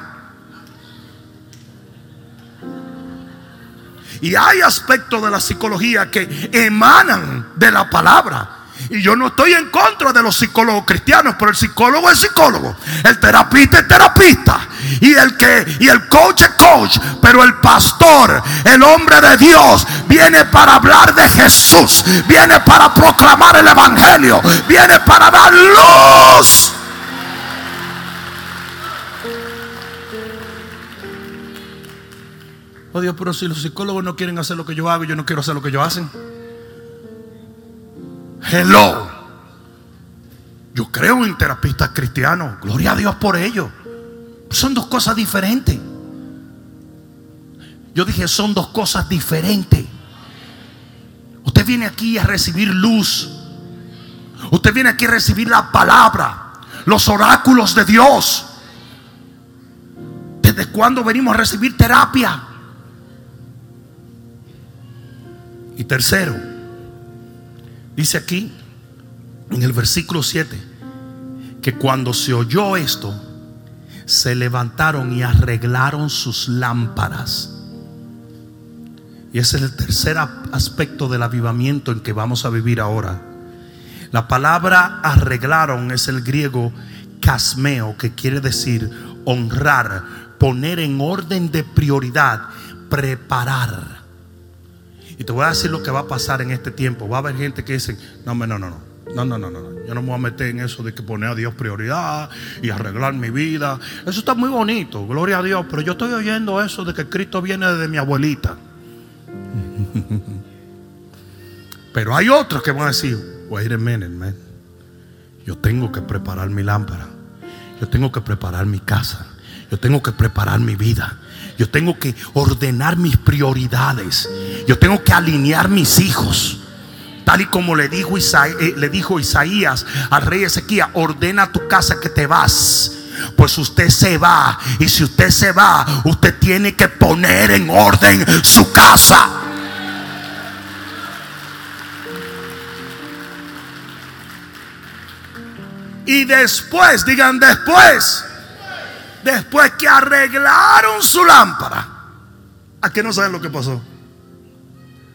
Y hay aspectos de la psicología que emanan de la palabra. Y yo no estoy en contra de los psicólogos cristianos, pero el psicólogo es psicólogo, el terapista es terapista y el que y el coach es coach, pero el pastor, el hombre de Dios viene para hablar de Jesús, viene para proclamar el evangelio, viene para dar luz. Oh Dios, pero si los psicólogos no quieren hacer lo que yo hago, yo no quiero hacer lo que ellos hacen. Hello. Yo creo en terapistas cristianos. Gloria a Dios por ello. Son dos cosas diferentes. Yo dije, son dos cosas diferentes. Usted viene aquí a recibir luz. Usted viene aquí a recibir la palabra, los oráculos de Dios. ¿Desde cuándo venimos a recibir terapia? Y tercero, dice aquí en el versículo 7 que cuando se oyó esto, se levantaron y arreglaron sus lámparas. Y ese es el tercer aspecto del avivamiento en que vamos a vivir ahora. La palabra arreglaron es el griego casmeo, que quiere decir honrar, poner en orden de prioridad, preparar. Y te voy a decir lo que va a pasar en este tiempo. Va a haber gente que dice, no, no, no, no. No, no, no, no. Yo no me voy a meter en eso de que poner a Dios prioridad y arreglar mi vida. Eso está muy bonito, gloria a Dios. Pero yo estoy oyendo eso de que Cristo viene de mi abuelita. Pero hay otros que van a decir, wait a minute, man. Yo tengo que preparar mi lámpara. Yo tengo que preparar mi casa. Yo tengo que preparar mi vida. Yo tengo que ordenar mis prioridades. Yo tengo que alinear mis hijos. Tal y como le dijo, Isaías, eh, le dijo Isaías al rey Ezequiel, ordena tu casa que te vas. Pues usted se va. Y si usted se va, usted tiene que poner en orden su casa. Y después, digan después, después que arreglaron su lámpara, ¿a qué no saben lo que pasó?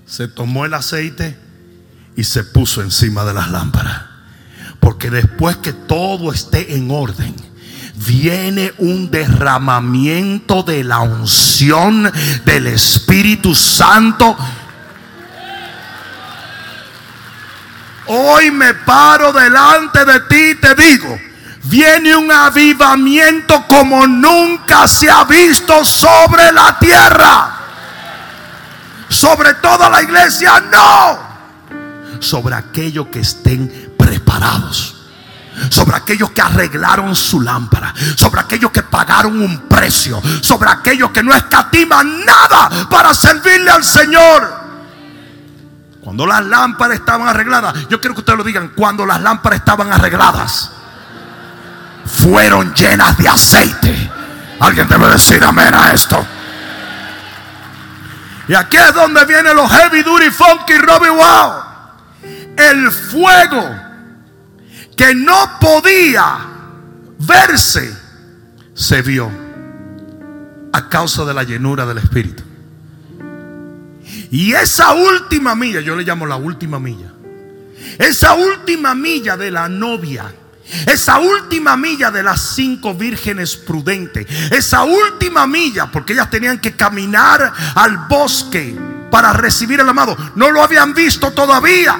Se tomó el aceite y se puso encima de las lámparas. Porque después que todo esté en orden, viene un derramamiento de la unción del Espíritu Santo. Hoy me paro delante de ti y te digo, viene un avivamiento como nunca se ha visto sobre la tierra. Sobre toda la iglesia, no. Sobre aquellos que estén preparados sobre aquellos que arreglaron su lámpara, sobre aquellos que pagaron un precio, sobre aquellos que no escatiman nada para servirle al Señor. Cuando las lámparas estaban arregladas, yo quiero que ustedes lo digan, cuando las lámparas estaban arregladas, fueron llenas de aceite. Alguien debe decir amén a esto. Y aquí es donde vienen los heavy duty funky Robbie Wow. El fuego que no podía verse, se vio a causa de la llenura del Espíritu. Y esa última milla, yo le llamo la última milla, esa última milla de la novia, esa última milla de las cinco vírgenes prudentes, esa última milla, porque ellas tenían que caminar al bosque para recibir el amado, no lo habían visto todavía,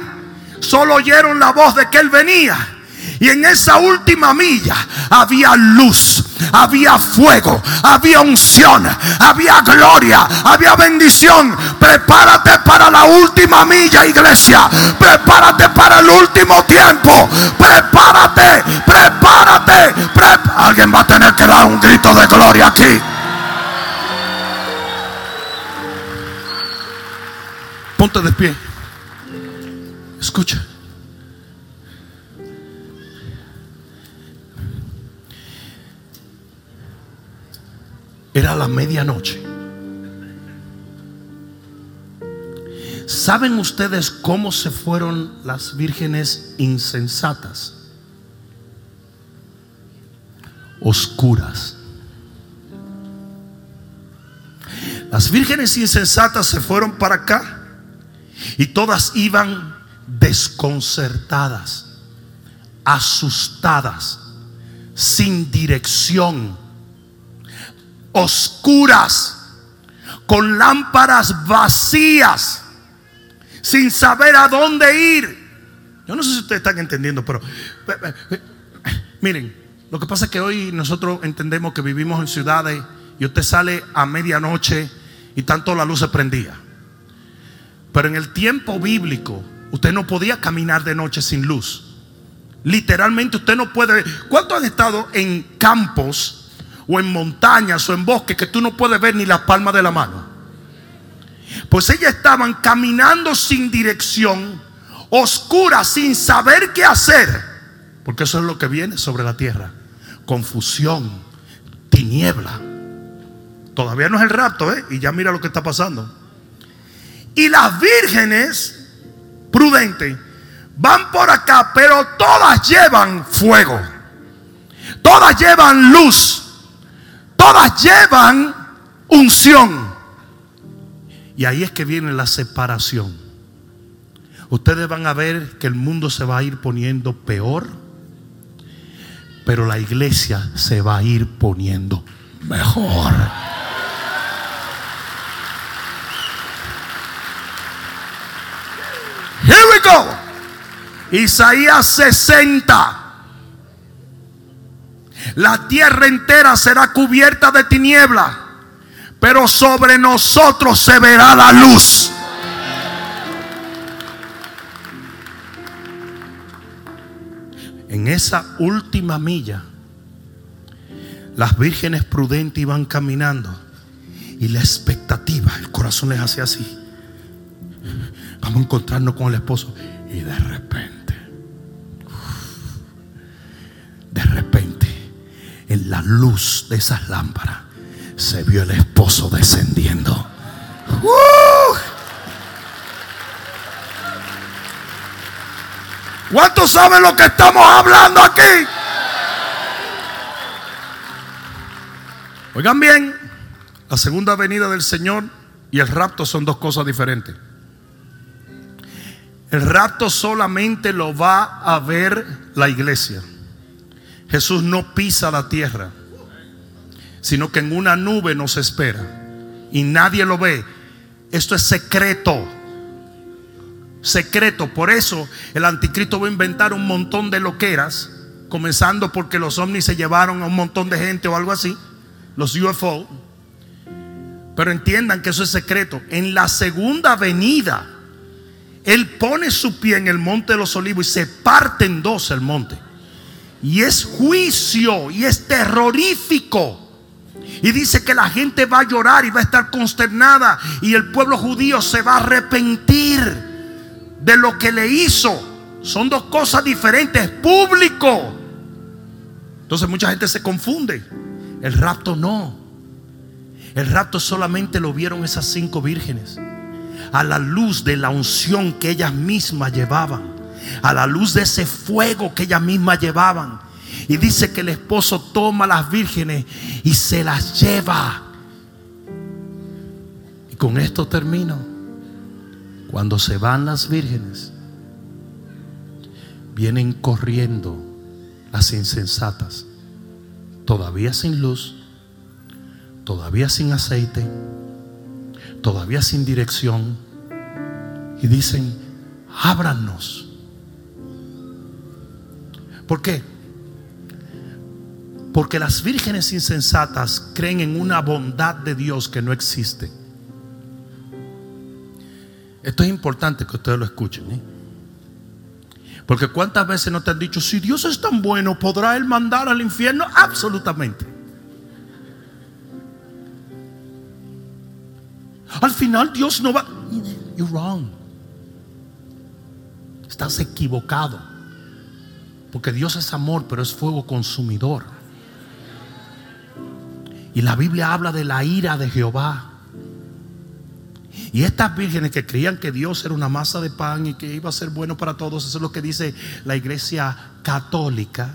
solo oyeron la voz de que él venía. Y en esa última milla había luz, había fuego, había unción, había gloria, había bendición. Prepárate para la última milla, iglesia. Prepárate para el último tiempo. Prepárate, prepárate. Alguien va a tener que dar un grito de gloria aquí. Ponte de pie. Escucha. Era la medianoche. ¿Saben ustedes cómo se fueron las vírgenes insensatas? Oscuras. Las vírgenes insensatas se fueron para acá y todas iban desconcertadas, asustadas, sin dirección oscuras, con lámparas vacías, sin saber a dónde ir. Yo no sé si ustedes están entendiendo, pero miren, lo que pasa es que hoy nosotros entendemos que vivimos en ciudades y usted sale a medianoche y tanto la luz se prendía. Pero en el tiempo bíblico, usted no podía caminar de noche sin luz. Literalmente usted no puede. ¿Cuántos han estado en campos o en montañas o en bosques que tú no puedes ver ni la palma de la mano. Pues ellas estaban caminando sin dirección, oscuras, sin saber qué hacer. Porque eso es lo que viene sobre la tierra. Confusión, tiniebla. Todavía no es el rapto, ¿eh? Y ya mira lo que está pasando. Y las vírgenes prudentes van por acá, pero todas llevan fuego. Todas llevan luz. Todas llevan unción. Y ahí es que viene la separación. Ustedes van a ver que el mundo se va a ir poniendo peor, pero la iglesia se va a ir poniendo mejor. Here we go. Isaías 60. La tierra entera será cubierta de tiniebla, pero sobre nosotros se verá la luz. En esa última milla, las vírgenes prudentes iban caminando y la expectativa, el corazón les hace así. Vamos a encontrarnos con el esposo y de repente, de repente en la luz de esas lámparas se vio el esposo descendiendo. ¡Uh! ¿Cuántos saben lo que estamos hablando aquí? Oigan bien, la segunda venida del Señor y el rapto son dos cosas diferentes. El rapto solamente lo va a ver la iglesia. Jesús no pisa la tierra, sino que en una nube nos espera y nadie lo ve. Esto es secreto. Secreto. Por eso el anticristo va a inventar un montón de loqueras, comenzando porque los ovnis se llevaron a un montón de gente o algo así, los UFO. Pero entiendan que eso es secreto. En la segunda venida, Él pone su pie en el monte de los olivos y se parte en dos el monte. Y es juicio y es terrorífico. Y dice que la gente va a llorar y va a estar consternada. Y el pueblo judío se va a arrepentir de lo que le hizo. Son dos cosas diferentes. Público. Entonces mucha gente se confunde. El rapto no. El rapto solamente lo vieron esas cinco vírgenes. A la luz de la unción que ellas mismas llevaban a la luz de ese fuego que ellas mismas llevaban. Y dice que el esposo toma a las vírgenes y se las lleva. Y con esto termino. Cuando se van las vírgenes, vienen corriendo las insensatas, todavía sin luz, todavía sin aceite, todavía sin dirección. Y dicen, ábranos ¿Por qué? Porque las vírgenes insensatas creen en una bondad de Dios que no existe. Esto es importante que ustedes lo escuchen. ¿eh? Porque cuántas veces no te han dicho, si Dios es tan bueno, ¿podrá Él mandar al infierno? Absolutamente. Al final Dios no va... You're wrong. Estás equivocado. Porque Dios es amor, pero es fuego consumidor. Y la Biblia habla de la ira de Jehová. Y estas vírgenes que creían que Dios era una masa de pan y que iba a ser bueno para todos, eso es lo que dice la iglesia católica.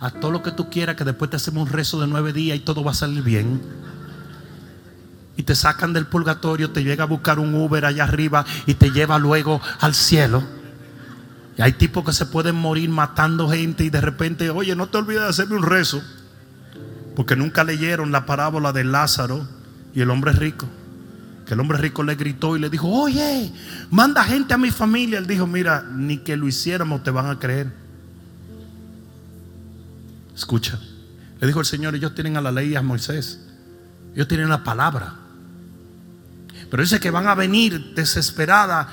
A todo lo que tú quieras, que después te hacemos un rezo de nueve días y todo va a salir bien. Y te sacan del purgatorio, te llega a buscar un Uber allá arriba y te lleva luego al cielo. Hay tipos que se pueden morir matando gente y de repente, oye, no te olvides de hacerme un rezo. Porque nunca leyeron la parábola de Lázaro y el hombre rico. Que el hombre rico le gritó y le dijo, oye, manda gente a mi familia. Él dijo, mira, ni que lo hiciéramos te van a creer. Escucha. Le dijo el Señor, ellos tienen a la ley y a Moisés. Ellos tienen la palabra. Pero dice que van a venir desesperada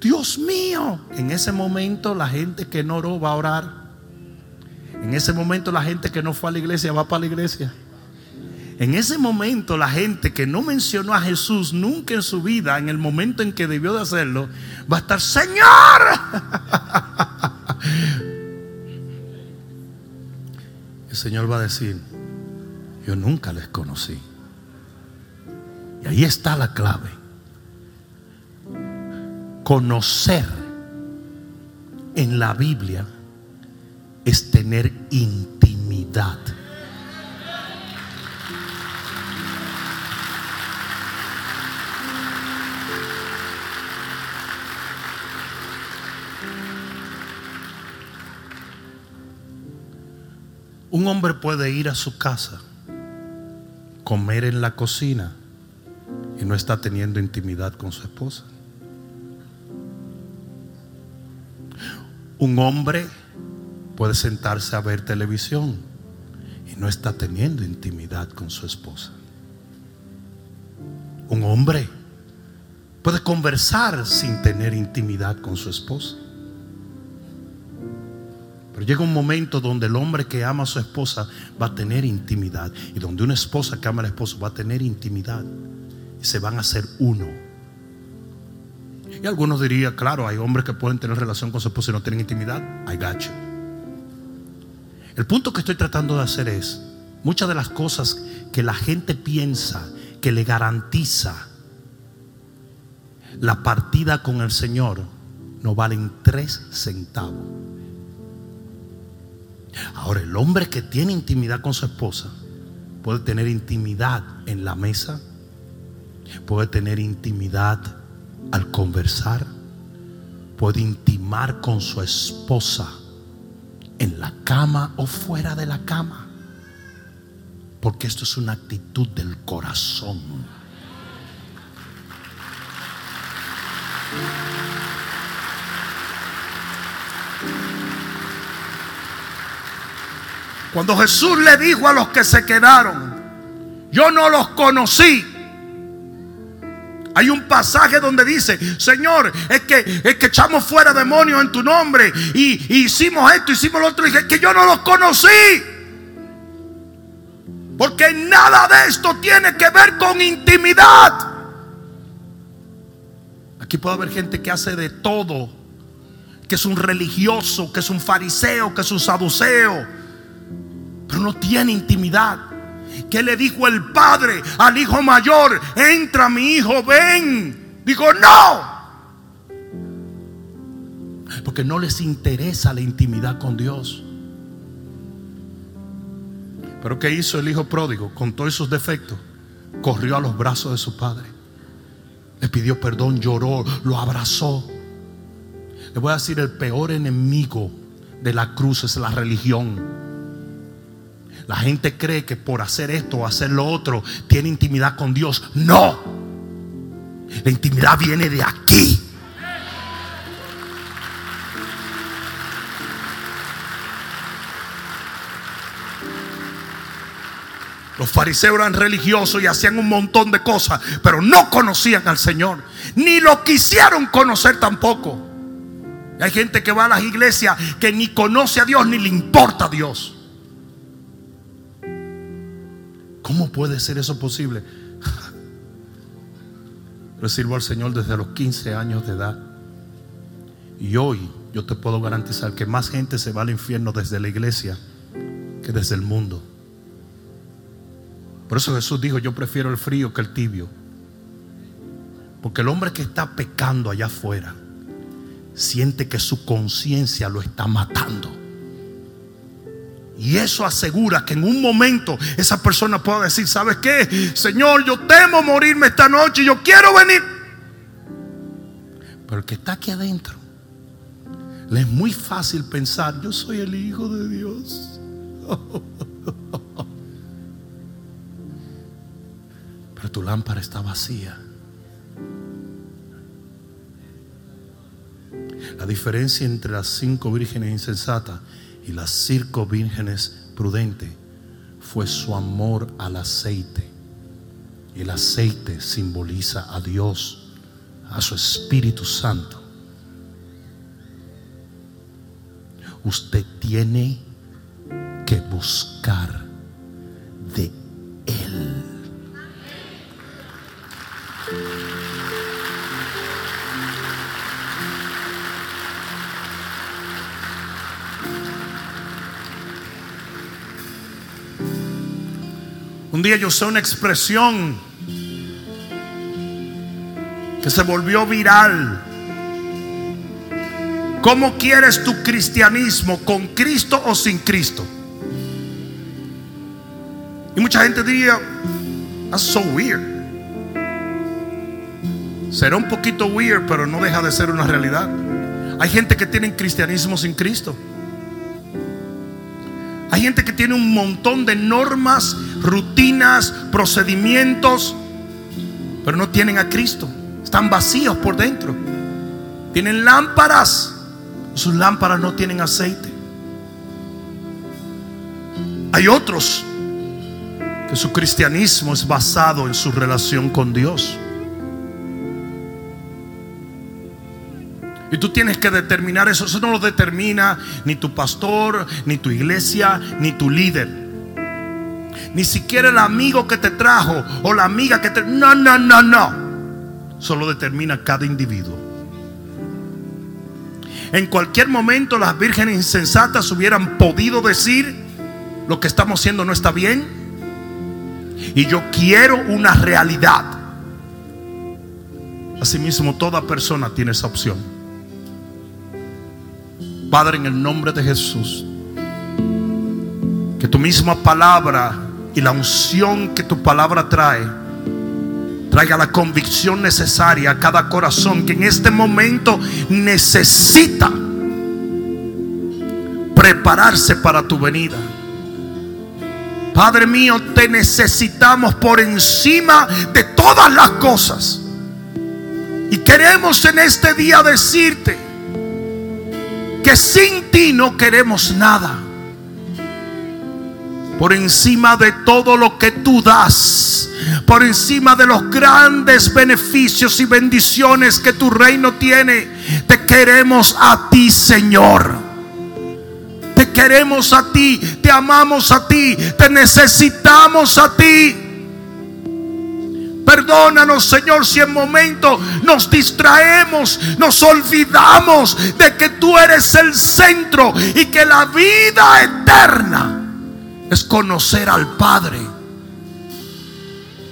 Dios mío. En ese momento la gente que no oró va a orar. En ese momento la gente que no fue a la iglesia va para la iglesia. En ese momento la gente que no mencionó a Jesús nunca en su vida, en el momento en que debió de hacerlo, va a estar, Señor. El Señor va a decir, yo nunca les conocí. Y ahí está la clave conocer en la Biblia es tener intimidad. Un hombre puede ir a su casa, comer en la cocina y no está teniendo intimidad con su esposa. Un hombre puede sentarse a ver televisión y no está teniendo intimidad con su esposa. Un hombre puede conversar sin tener intimidad con su esposa. Pero llega un momento donde el hombre que ama a su esposa va a tener intimidad y donde una esposa que ama al esposo va a tener intimidad y se van a hacer uno. Y algunos dirían, claro, hay hombres que pueden tener relación con su esposa y no tienen intimidad. Got you. El punto que estoy tratando de hacer es, muchas de las cosas que la gente piensa que le garantiza la partida con el Señor no valen tres centavos. Ahora, el hombre que tiene intimidad con su esposa puede tener intimidad en la mesa, puede tener intimidad al conversar, puede intimar con su esposa en la cama o fuera de la cama. Porque esto es una actitud del corazón. Cuando Jesús le dijo a los que se quedaron, yo no los conocí. Hay un pasaje donde dice, Señor, es que, es que echamos fuera demonios en tu nombre y, hicimos esto, hicimos lo otro. Y dije, que yo no los conocí. Porque nada de esto tiene que ver con intimidad. Aquí puede haber gente que hace de todo, que es un religioso, que es un fariseo, que es un saduceo pero no tiene intimidad. ¿Qué le dijo el padre al hijo mayor? Entra mi hijo, ven. Dijo, no. Porque no les interesa la intimidad con Dios. Pero ¿qué hizo el hijo pródigo con todos esos defectos? Corrió a los brazos de su padre. Le pidió perdón, lloró, lo abrazó. Le voy a decir, el peor enemigo de la cruz es la religión. La gente cree que por hacer esto o hacer lo otro tiene intimidad con Dios. No. La intimidad viene de aquí. Los fariseos eran religiosos y hacían un montón de cosas, pero no conocían al Señor, ni lo quisieron conocer tampoco. Hay gente que va a las iglesias que ni conoce a Dios ni le importa a Dios. ¿Cómo puede ser eso posible? Yo sirvo al Señor desde los 15 años de edad. Y hoy yo te puedo garantizar que más gente se va al infierno desde la iglesia que desde el mundo. Por eso Jesús dijo, yo prefiero el frío que el tibio. Porque el hombre que está pecando allá afuera siente que su conciencia lo está matando. Y eso asegura que en un momento esa persona pueda decir, ¿sabes qué? Señor, yo temo morirme esta noche, yo quiero venir. Pero el que está aquí adentro, le es muy fácil pensar, yo soy el Hijo de Dios. Pero tu lámpara está vacía. La diferencia entre las cinco vírgenes insensatas y las cinco vírgenes prudentes fue su amor al aceite. El aceite simboliza a Dios, a su Espíritu Santo. Usted tiene que buscar Un día yo usé una expresión que se volvió viral. ¿Cómo quieres tu cristianismo? ¿Con Cristo o sin Cristo? Y mucha gente diría, that's so weird. Será un poquito weird, pero no deja de ser una realidad. Hay gente que tiene cristianismo sin Cristo. Hay gente que tiene un montón de normas, rutinas, procedimientos, pero no tienen a Cristo. Están vacíos por dentro. Tienen lámparas, sus lámparas no tienen aceite. Hay otros que su cristianismo es basado en su relación con Dios. Y tú tienes que determinar eso. Eso no lo determina ni tu pastor, ni tu iglesia, ni tu líder. Ni siquiera el amigo que te trajo o la amiga que te... No, no, no, no. Solo determina cada individuo. En cualquier momento las vírgenes insensatas hubieran podido decir, lo que estamos haciendo no está bien. Y yo quiero una realidad. Asimismo, toda persona tiene esa opción. Padre, en el nombre de Jesús, que tu misma palabra y la unción que tu palabra trae, traiga la convicción necesaria a cada corazón que en este momento necesita prepararse para tu venida. Padre mío, te necesitamos por encima de todas las cosas. Y queremos en este día decirte que sin ti no queremos nada. Por encima de todo lo que tú das, por encima de los grandes beneficios y bendiciones que tu reino tiene, te queremos a ti, Señor queremos a ti, te amamos a ti, te necesitamos a ti. Perdónanos, Señor, si en momento nos distraemos, nos olvidamos de que tú eres el centro y que la vida eterna es conocer al Padre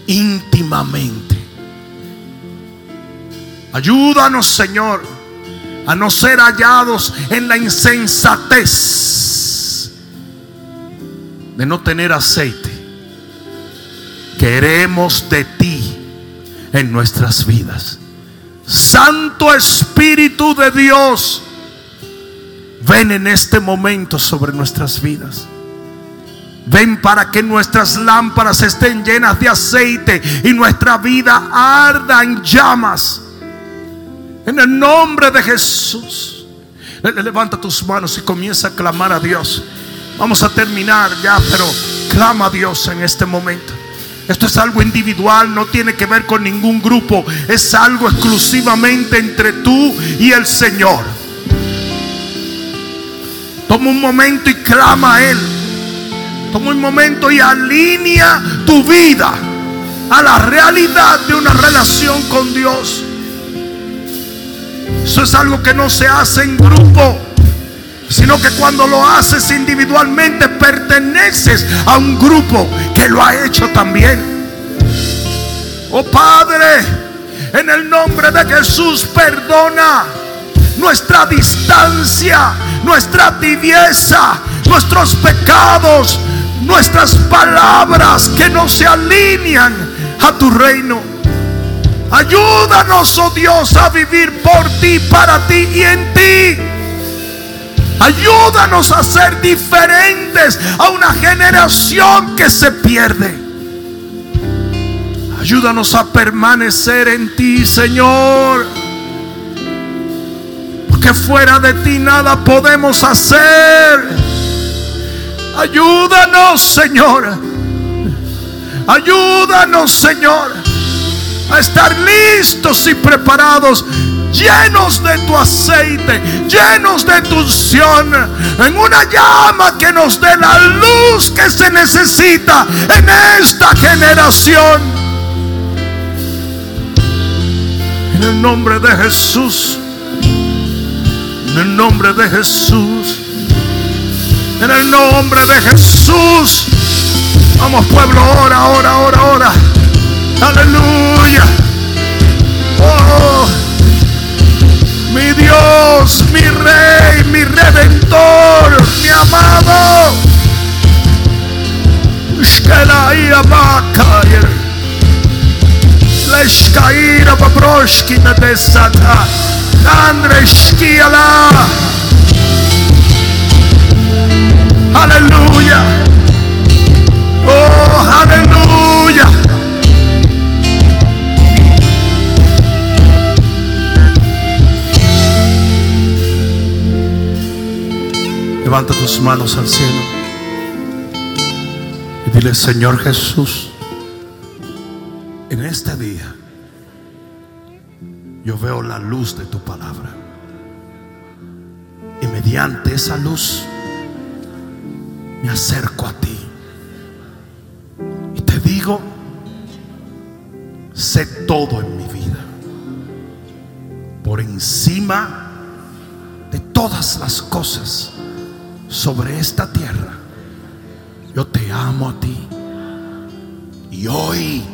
íntimamente. Ayúdanos, Señor, a no ser hallados en la insensatez de no tener aceite. Queremos de ti en nuestras vidas. Santo Espíritu de Dios, ven en este momento sobre nuestras vidas. Ven para que nuestras lámparas estén llenas de aceite y nuestra vida arda en llamas en el nombre de Jesús. Levanta tus manos y comienza a clamar a Dios. Vamos a terminar ya, pero clama a Dios en este momento. Esto es algo individual, no tiene que ver con ningún grupo. Es algo exclusivamente entre tú y el Señor. Toma un momento y clama a Él. Toma un momento y alinea tu vida a la realidad de una relación con Dios. Eso es algo que no se hace en grupo, sino que cuando lo haces individualmente perteneces a un grupo que lo ha hecho también. Oh Padre, en el nombre de Jesús, perdona nuestra distancia, nuestra tibieza, nuestros pecados, nuestras palabras que no se alinean a tu reino. Ayúdanos, oh Dios, a vivir por ti, para ti y en ti. Ayúdanos a ser diferentes a una generación que se pierde. Ayúdanos a permanecer en ti, Señor. Porque fuera de ti nada podemos hacer. Ayúdanos, Señor. Ayúdanos, Señor a estar listos y preparados, llenos de tu aceite, llenos de tu unción, en una llama que nos dé la luz que se necesita en esta generación. En el nombre de Jesús, en el nombre de Jesús, en el nombre de Jesús. Vamos pueblo, ora, ora, ora, ora. Aleluya. Oh, mi Dios, mi Rey, mi Redentor, mi amado. Leshkaira Babroshkina de Sata. Andre Tus manos al cielo y dile, Señor Jesús, en este día yo veo la luz de tu palabra. Y mediante esa luz me acerco a ti. Y te digo, sé todo en mi vida. Por encima de todas las cosas sobre esta tierra, Yo te amo a ti. Y hoy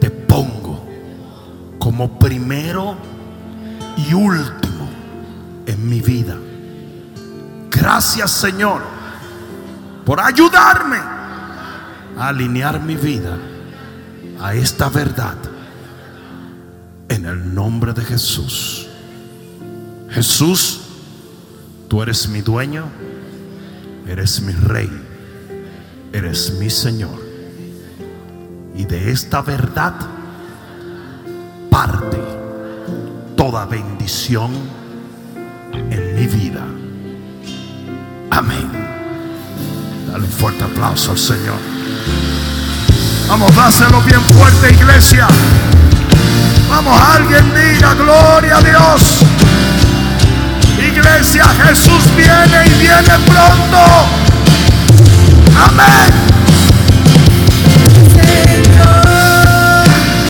te pongo como primero y último en mi vida. Gracias Señor por ayudarme a alinear mi vida a esta verdad. En el nombre de Jesús. Jesús, tú eres mi dueño, eres mi rey, eres mi Señor. Y de esta verdad parte toda bendición en mi vida. Amén. Dale un fuerte aplauso al Señor. Vamos, dáselo bien fuerte, iglesia. Vamos, alguien diga gloria a Dios. Iglesia, Jesús viene y viene pronto. Amén.